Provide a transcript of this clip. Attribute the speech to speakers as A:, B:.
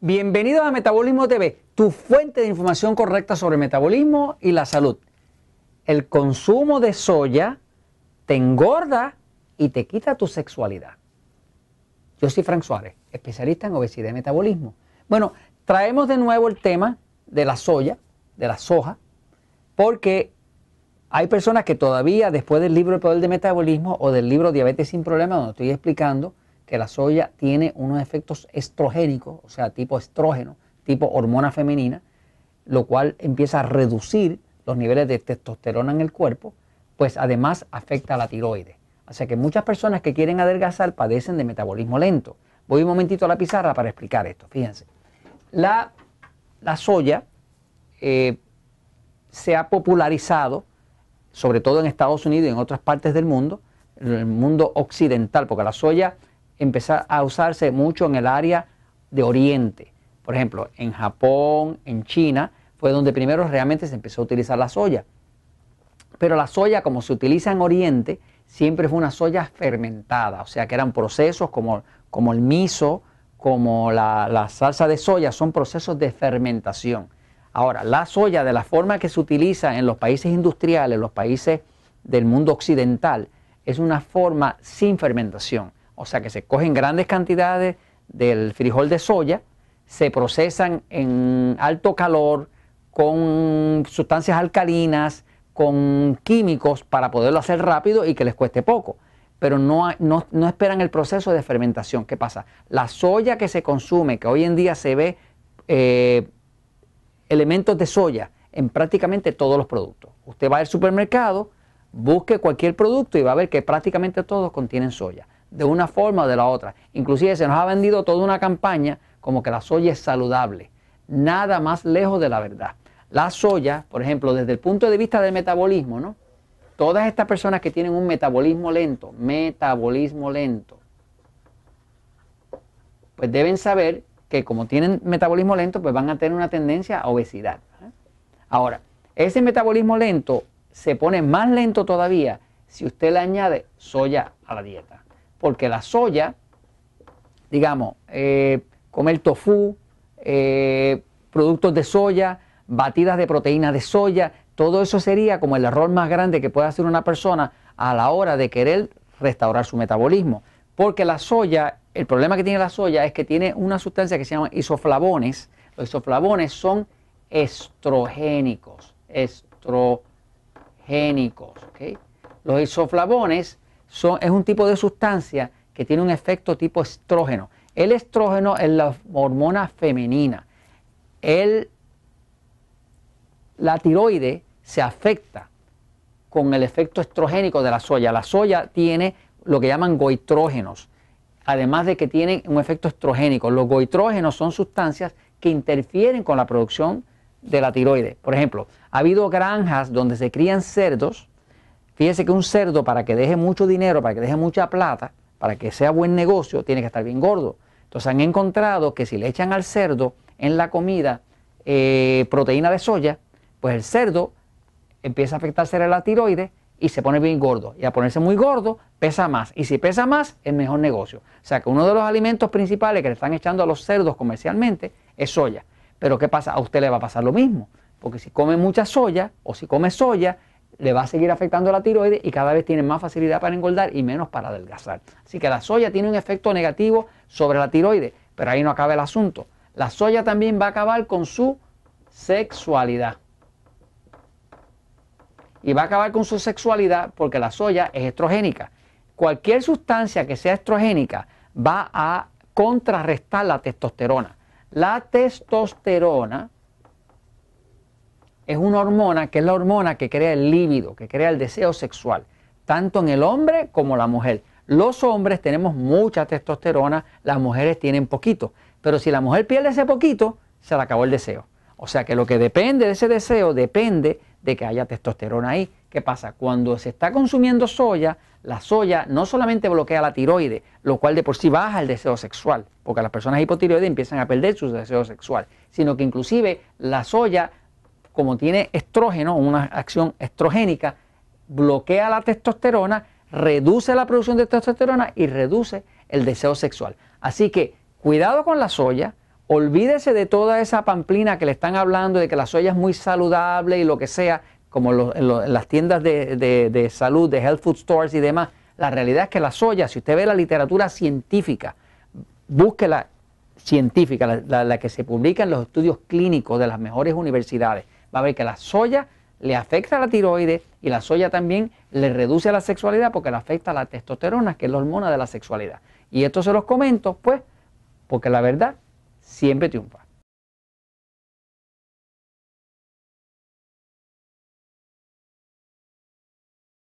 A: Bienvenidos a Metabolismo TV, tu fuente de información correcta sobre metabolismo y la salud. El consumo de soya te engorda y te quita tu sexualidad. Yo soy Frank Suárez, especialista en obesidad y metabolismo. Bueno, traemos de nuevo el tema de la soya, de la soja, porque hay personas que todavía, después del libro El Poder de Metabolismo o del libro Diabetes sin Problemas, donde estoy explicando que la soya tiene unos efectos estrogénicos, o sea, tipo estrógeno, tipo hormona femenina, lo cual empieza a reducir los niveles de testosterona en el cuerpo, pues además afecta a la tiroides. O sea que muchas personas que quieren adelgazar padecen de metabolismo lento. Voy un momentito a la pizarra para explicar esto. Fíjense. La, la soya eh, se ha popularizado, sobre todo en Estados Unidos y en otras partes del mundo, en el mundo occidental, porque la soya empezar a usarse mucho en el área de Oriente. Por ejemplo, en Japón, en China, fue donde primero realmente se empezó a utilizar la soya. Pero la soya, como se utiliza en Oriente, siempre fue una soya fermentada, o sea que eran procesos como, como el miso, como la, la salsa de soya, son procesos de fermentación. Ahora, la soya, de la forma que se utiliza en los países industriales, los países del mundo occidental, es una forma sin fermentación. O sea que se cogen grandes cantidades del frijol de soya, se procesan en alto calor con sustancias alcalinas, con químicos para poderlo hacer rápido y que les cueste poco. Pero no, no, esperan el proceso de fermentación. ¿Qué pasa? La soya que se consume, que hoy en día se ve eh, elementos de soya en prácticamente todos los productos. Usted va al supermercado, busque cualquier producto y va a ver que prácticamente todos contienen soya de una forma o de la otra. Inclusive se nos ha vendido toda una campaña como que la soya es saludable. Nada más lejos de la verdad. La soya, por ejemplo, desde el punto de vista del metabolismo, ¿no? Todas estas personas que tienen un metabolismo lento, metabolismo lento, pues deben saber que como tienen metabolismo lento, pues van a tener una tendencia a obesidad. ¿eh? Ahora, ese metabolismo lento se pone más lento todavía si usted le añade soya a la dieta porque la soya, digamos, eh, comer tofu, eh, productos de soya, batidas de proteínas de soya, todo eso sería como el error más grande que puede hacer una persona a la hora de querer restaurar su metabolismo. Porque la soya, el problema que tiene la soya es que tiene una sustancia que se llama isoflavones. Los isoflavones son estrogénicos, estrogénicos. Los isoflavones es un tipo de sustancia que tiene un efecto tipo estrógeno. El estrógeno es la hormona femenina. El, la tiroide se afecta con el efecto estrogénico de la soya. La soya tiene lo que llaman goitrógenos, además de que tienen un efecto estrogénico. Los goitrógenos son sustancias que interfieren con la producción de la tiroide. Por ejemplo, ha habido granjas donde se crían cerdos Fíjese que un cerdo para que deje mucho dinero, para que deje mucha plata, para que sea buen negocio, tiene que estar bien gordo. Entonces han encontrado que si le echan al cerdo en la comida eh, proteína de soya, pues el cerdo empieza a afectarse a la tiroides y se pone bien gordo. Y a ponerse muy gordo, pesa más. Y si pesa más, es mejor negocio. O sea que uno de los alimentos principales que le están echando a los cerdos comercialmente es soya. Pero ¿qué pasa? A usted le va a pasar lo mismo. Porque si come mucha soya o si come soya, le va a seguir afectando la tiroides y cada vez tiene más facilidad para engordar y menos para adelgazar. Así que la soya tiene un efecto negativo sobre la tiroides, pero ahí no acaba el asunto. La soya también va a acabar con su sexualidad. Y va a acabar con su sexualidad porque la soya es estrogénica. Cualquier sustancia que sea estrogénica va a contrarrestar la testosterona. La testosterona es una hormona que es la hormona que crea el líbido, que crea el deseo sexual, tanto en el hombre como la mujer. Los hombres tenemos mucha testosterona, las mujeres tienen poquito, pero si la mujer pierde ese poquito, se le acabó el deseo. O sea que lo que depende de ese deseo depende de que haya testosterona ahí. ¿Qué pasa? Cuando se está consumiendo soya, la soya no solamente bloquea la tiroide, lo cual de por sí baja el deseo sexual, porque las personas hipotiroides empiezan a perder su deseo sexual, sino que inclusive la soya como tiene estrógeno, una acción estrogénica, bloquea la testosterona, reduce la producción de testosterona y reduce el deseo sexual. Así que cuidado con la soya, olvídese de toda esa pamplina que le están hablando de que la soya es muy saludable y lo que sea, como en, las tiendas de, salud, de health food stores y demás. La realidad es que la soya, si usted ve la literatura científica, busque la científica, la que se publica en los estudios clínicos de las mejores universidades, va a ver que la soya le afecta a la tiroides y la soya también le reduce la sexualidad porque le afecta a la testosterona, que es la hormona de la sexualidad. Y esto se los comento, pues, porque la verdad siempre triunfa.